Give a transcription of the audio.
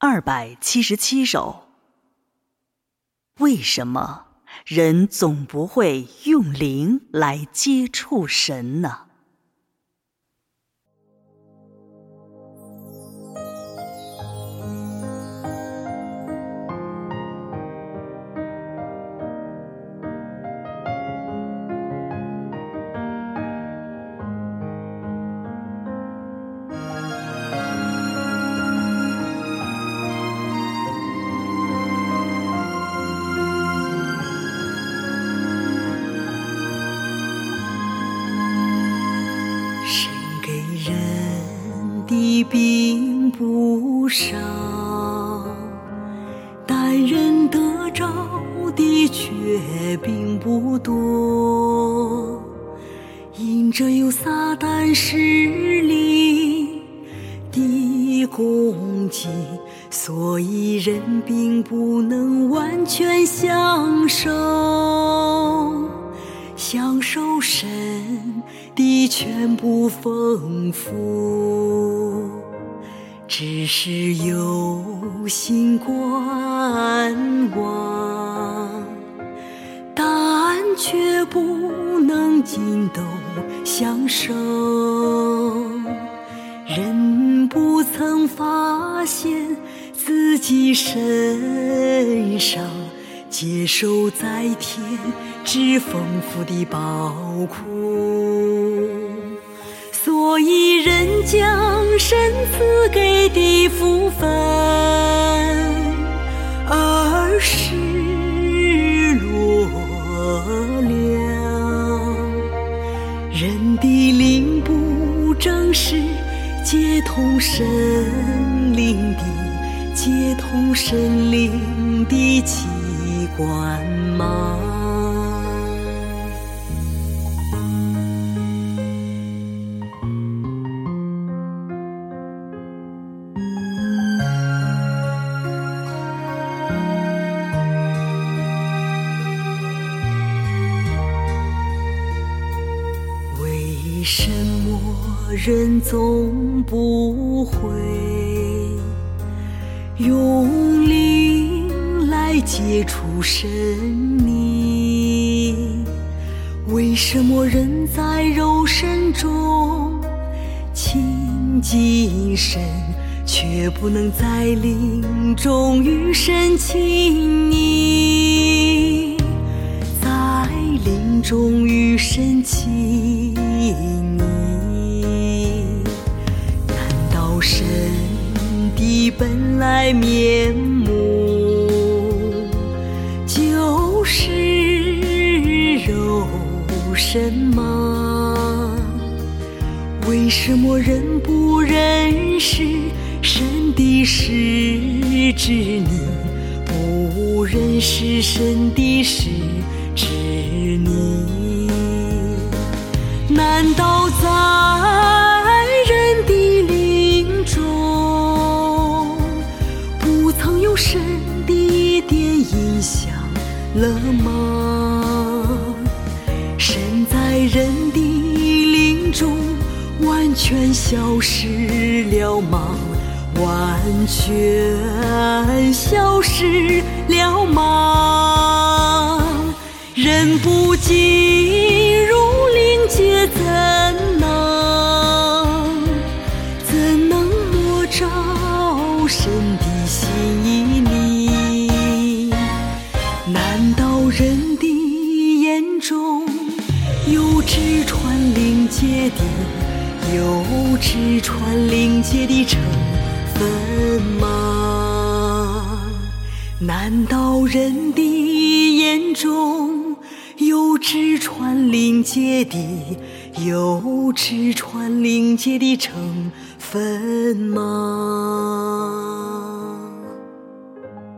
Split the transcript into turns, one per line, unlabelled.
二百七十七首。为什么人总不会用灵来接触神呢？
的并不少，但人得着的却并不多。因着有撒旦势力的攻击，所以人并不能完全享受。享受神的全部丰富，只是有心观望，但却不能尽都享受。人不曾发现自己身上。接受在天之丰富的宝库，所以人将神赐给的福分而是落了。人的灵不正是接通神灵的，接通神灵的气。关吗？为什么人总不会用力接触神你？为什么人在肉身中亲近神，却不能在灵中与神亲昵？在灵中与神亲昵，难道神的本来面目身吗？为什么人不认识神的实质你？不认识神的实质你？难道在人的灵中，不曾有神的一点影响了吗？在人的灵中完全消失了吗？完全消失了吗？人不进入灵界，怎能怎能摸着神的心意？难有直穿灵界的，有直穿灵界的成分吗？难道人的眼中有直穿灵界的，有直穿灵界的成分吗？